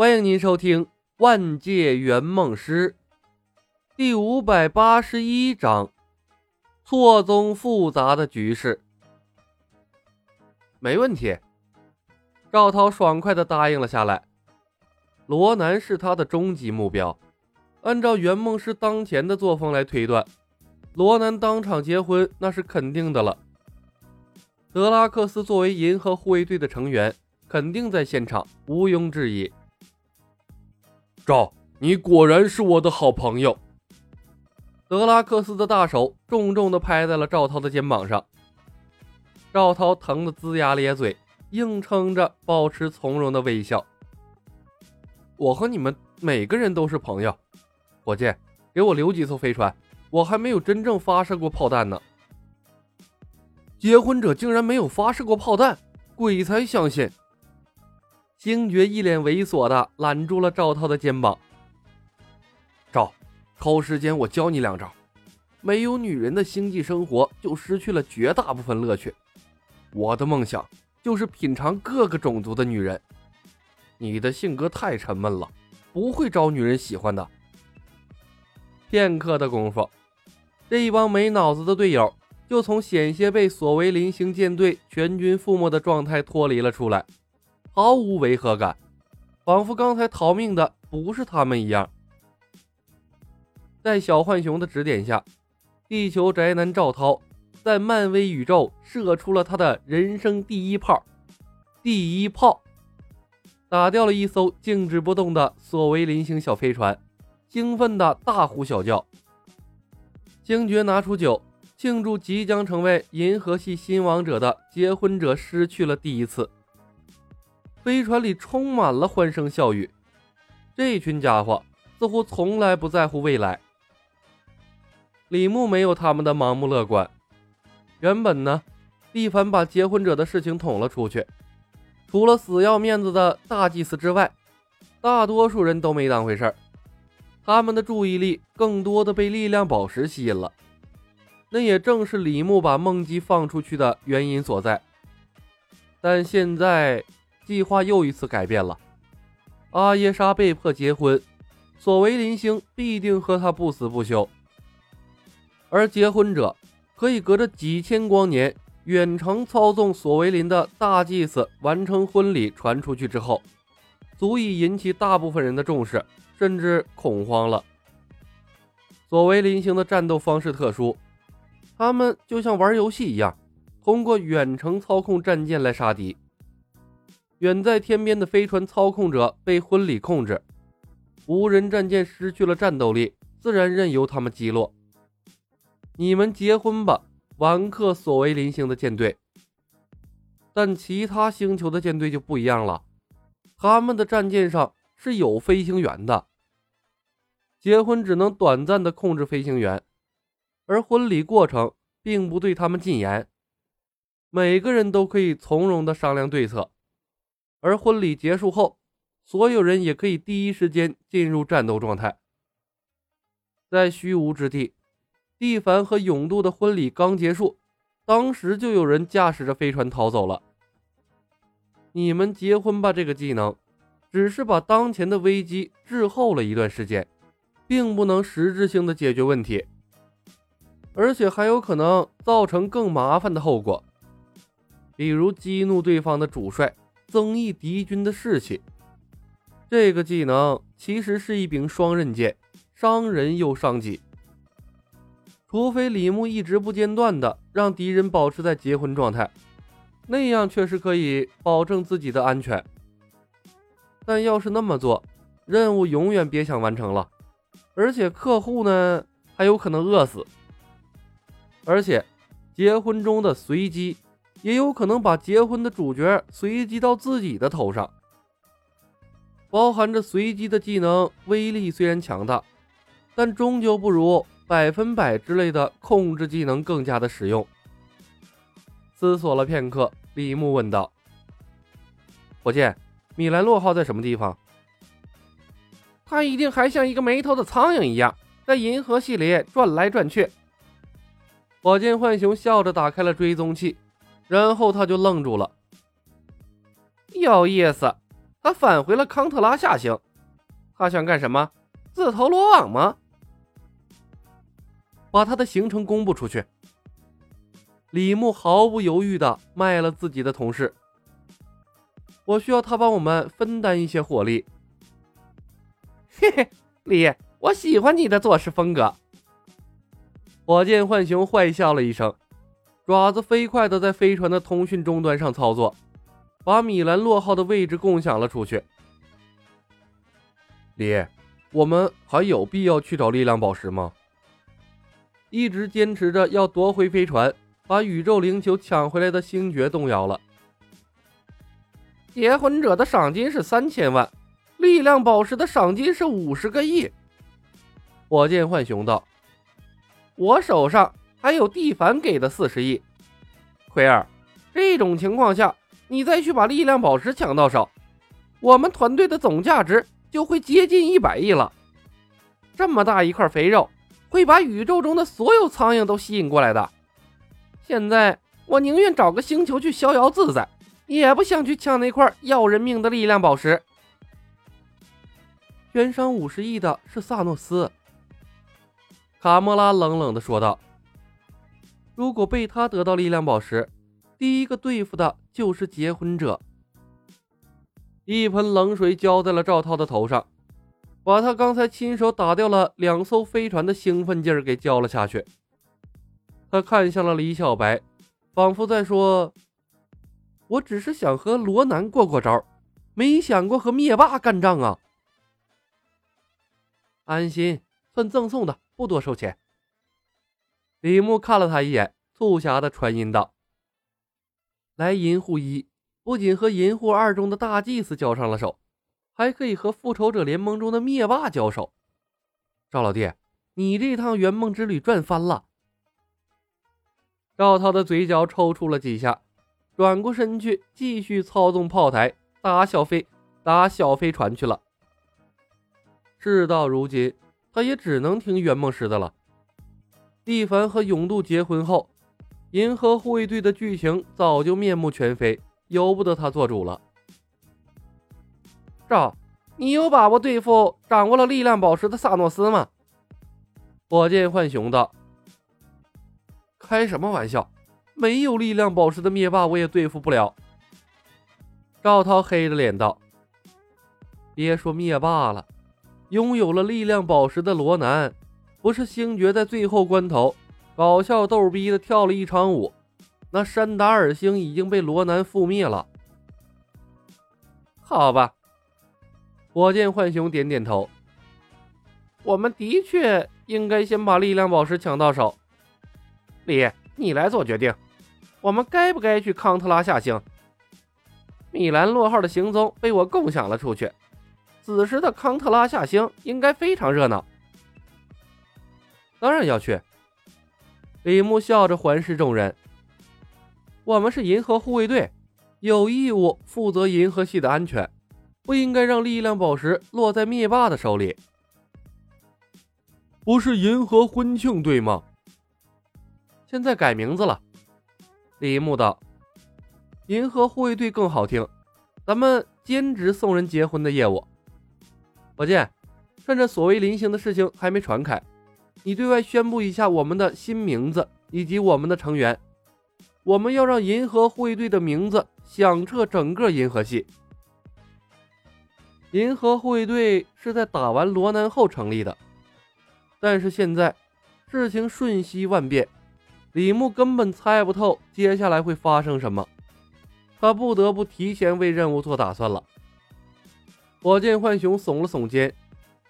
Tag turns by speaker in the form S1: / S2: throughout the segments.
S1: 欢迎您收听《万界圆梦师》第五百八十一章：错综复杂的局势。没问题，赵涛爽快的答应了下来。罗南是他的终极目标。按照圆梦师当前的作风来推断，罗南当场结婚那是肯定的了。德拉克斯作为银河护卫队的成员，肯定在现场，毋庸置疑。
S2: 赵，你果然是我的好朋友。
S1: 德拉克斯的大手重重地拍在了赵涛的肩膀上。赵涛疼得龇牙咧嘴，硬撑着保持从容的微笑。我和你们每个人都是朋友。伙计，给我留几艘飞船，我还没有真正发射过炮弹呢。结婚者竟然没有发射过炮弹，鬼才相信！星爵一脸猥琐的揽住了赵涛的肩膀。赵，抽时间我教你两招。没有女人的星际生活，就失去了绝大部分乐趣。我的梦想就是品尝各个种族的女人。你的性格太沉闷了，不会招女人喜欢的。片刻的功夫，这一帮没脑子的队友就从险些被索维林星舰队全军覆没的状态脱离了出来。毫无违和感，仿佛刚才逃命的不是他们一样。在小浣熊的指点下，地球宅男赵涛在漫威宇宙射出了他的人生第一炮，第一炮打掉了一艘静止不动的索维林星小飞船，兴奋的大呼小叫。星爵拿出酒庆祝即将成为银河系新王者的结婚者失去了第一次。飞船里充满了欢声笑语，这群家伙似乎从来不在乎未来。李牧没有他们的盲目乐观。原本呢，蒂凡把结婚者的事情捅了出去，除了死要面子的大祭司之外，大多数人都没当回事儿。他们的注意力更多的被力量宝石吸引了，那也正是李牧把梦姬放出去的原因所在。但现在。计划又一次改变了，阿耶莎被迫结婚，索维林星必定和他不死不休。而结婚者可以隔着几千光年远程操纵索维林的大祭司完成婚礼传出去之后，足以引起大部分人的重视，甚至恐慌了。索维林星的战斗方式特殊，他们就像玩游戏一样，通过远程操控战舰来杀敌。远在天边的飞船操控者被婚礼控制，无人战舰失去了战斗力，自然任由他们击落。你们结婚吧，完克索维林星的舰队。但其他星球的舰队就不一样了，他们的战舰上是有飞行员的。结婚只能短暂的控制飞行员，而婚礼过程并不对他们禁言，每个人都可以从容的商量对策。而婚礼结束后，所有人也可以第一时间进入战斗状态。在虚无之地，蒂凡和永渡的婚礼刚结束，当时就有人驾驶着飞船逃走了。你们结婚吧，这个技能只是把当前的危机滞后了一段时间，并不能实质性的解决问题，而且还有可能造成更麻烦的后果，比如激怒对方的主帅。增益敌军的士气，这个技能其实是一柄双刃剑，伤人又伤己。除非李牧一直不间断的让敌人保持在结婚状态，那样确实可以保证自己的安全。但要是那么做，任务永远别想完成了，而且客户呢还有可能饿死。而且，结婚中的随机。也有可能把结婚的主角随机到自己的头上。包含着随机的技能威力虽然强大，但终究不如百分百之类的控制技能更加的实用。思索了片刻，李牧问道：“火箭，米兰洛号在什么地方？他一定还像一个没头的苍蝇一样，在银河系里转来转去。”火箭浣熊笑着打开了追踪器。然后他就愣住了。有意思，他返回了康特拉下行。他想干什么？自投罗网吗？把他的行程公布出去。李牧毫不犹豫的卖了自己的同事。我需要他帮我们分担一些火力。嘿嘿，李，我喜欢你的做事风格。火箭浣熊坏笑了一声，爪子飞快地在飞船的通讯终端上操作，把米兰洛号的位置共享了出去。李，我们还有必要去找力量宝石吗？一直坚持着要夺回飞船。把宇宙灵球抢回来的星爵动摇了。结婚者的赏金是三千万，力量宝石的赏金是五十个亿。火箭浣熊道：“我手上还有蒂凡给的四十亿。奎尔，这种情况下，你再去把力量宝石抢到手，我们团队的总价值就会接近一百亿了。这么大一块肥肉，会把宇宙中的所有苍蝇都吸引过来的。”现在我宁愿找个星球去逍遥自在，也不想去抢那块要人命的力量宝石。悬赏五十亿的是萨诺斯，卡莫拉冷冷的说道：“如果被他得到力量宝石，第一个对付的就是结婚者。”一盆冷水浇在了赵涛的头上，把他刚才亲手打掉了两艘飞船的兴奋劲儿给浇了下去。他看向了李小白，仿佛在说：“我只是想和罗南过过招，没想过和灭霸干仗啊。”安心，算赠送的，不多收钱。李牧看了他一眼，促狭的传音道：“来银护一，不仅和银护二中的大祭司交上了手，还可以和复仇者联盟中的灭霸交手。赵老弟，你这趟圆梦之旅赚翻了。”赵涛的嘴角抽搐了几下，转过身去继续操纵炮台打小飞打小飞船去了。事到如今，他也只能听圆梦师的了。蒂凡和永渡结婚后，银河护卫队的剧情早就面目全非，由不得他做主了。赵，你有把握对付掌握了力量宝石的萨诺斯吗？火箭浣熊道。开什么玩笑！没有力量宝石的灭霸，我也对付不了。赵涛黑着脸道：“别说灭霸了，拥有了力量宝石的罗南，不是星爵在最后关头搞笑逗逼的跳了一场舞，那山达尔星已经被罗南覆灭了。”好吧，火箭浣熊点点头。我们的确应该先把力量宝石抢到手。李，你来做决定，我们该不该去康特拉下星？米兰洛号的行踪被我共享了出去，此时的康特拉下星应该非常热闹。当然要去。李牧笑着环视众人：“我们是银河护卫队，有义务负责银河系的安全，不应该让力量宝石落在灭霸的手里。
S2: 不是银河婚庆队吗？”
S1: 现在改名字了，李牧道：“银河护卫队更好听，咱们兼职送人结婚的业务。”宝剑，趁着所谓临行的事情还没传开，你对外宣布一下我们的新名字以及我们的成员。我们要让银河护卫队的名字响彻整个银河系。银河护卫队是在打完罗南后成立的，但是现在事情瞬息万变。李牧根本猜不透接下来会发生什么，他不得不提前为任务做打算了。火箭浣熊耸了耸肩，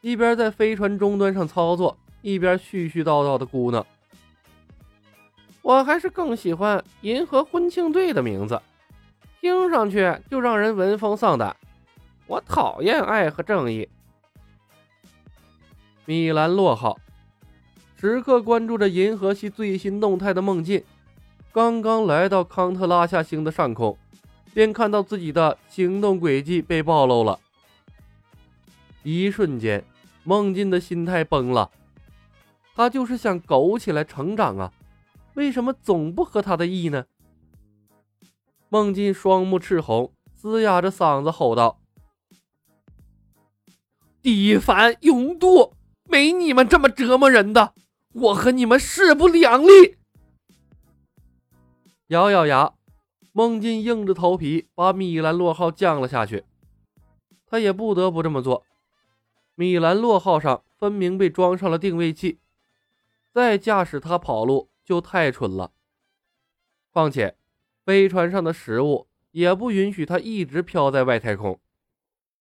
S1: 一边在飞船终端上操作，一边絮絮叨叨的咕囔：“我还是更喜欢银河婚庆队的名字，听上去就让人闻风丧胆。我讨厌爱和正义。”米兰洛号。时刻关注着银河系最新动态的梦境，刚刚来到康特拉夏星的上空，便看到自己的行动轨迹被暴露了。一瞬间，梦境的心态崩了。他就是想苟起来成长啊，为什么总不合他的意呢？梦境双目赤红，嘶哑着嗓子吼道：“
S2: 地反勇渡，没你们这么折磨人的，我和你们势不两立。
S1: 咬咬牙，孟进硬着头皮把米兰洛号降了下去。他也不得不这么做。米兰洛号上分明被装上了定位器，再驾驶它跑路就太蠢了。况且，飞船上的食物也不允许它一直飘在外太空，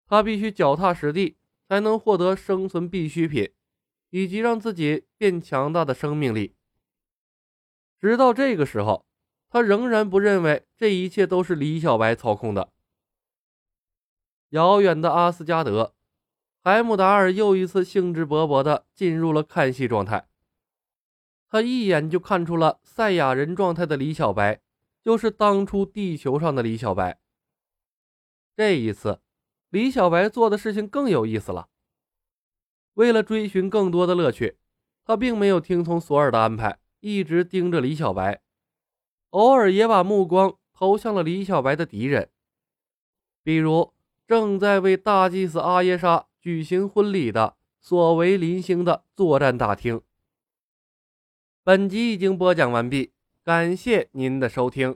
S1: 它必须脚踏实地，才能获得生存必需品，以及让自己变强大的生命力。直到这个时候。他仍然不认为这一切都是李小白操控的。遥远的阿斯加德，海姆达尔又一次兴致勃勃地进入了看戏状态。他一眼就看出了赛亚人状态的李小白就是当初地球上的李小白。这一次，李小白做的事情更有意思了。为了追寻更多的乐趣，他并没有听从索尔的安排，一直盯着李小白。偶尔也把目光投向了李小白的敌人，比如正在为大祭司阿耶莎举行婚礼的索维林星的作战大厅。本集已经播讲完毕，感谢您的收听。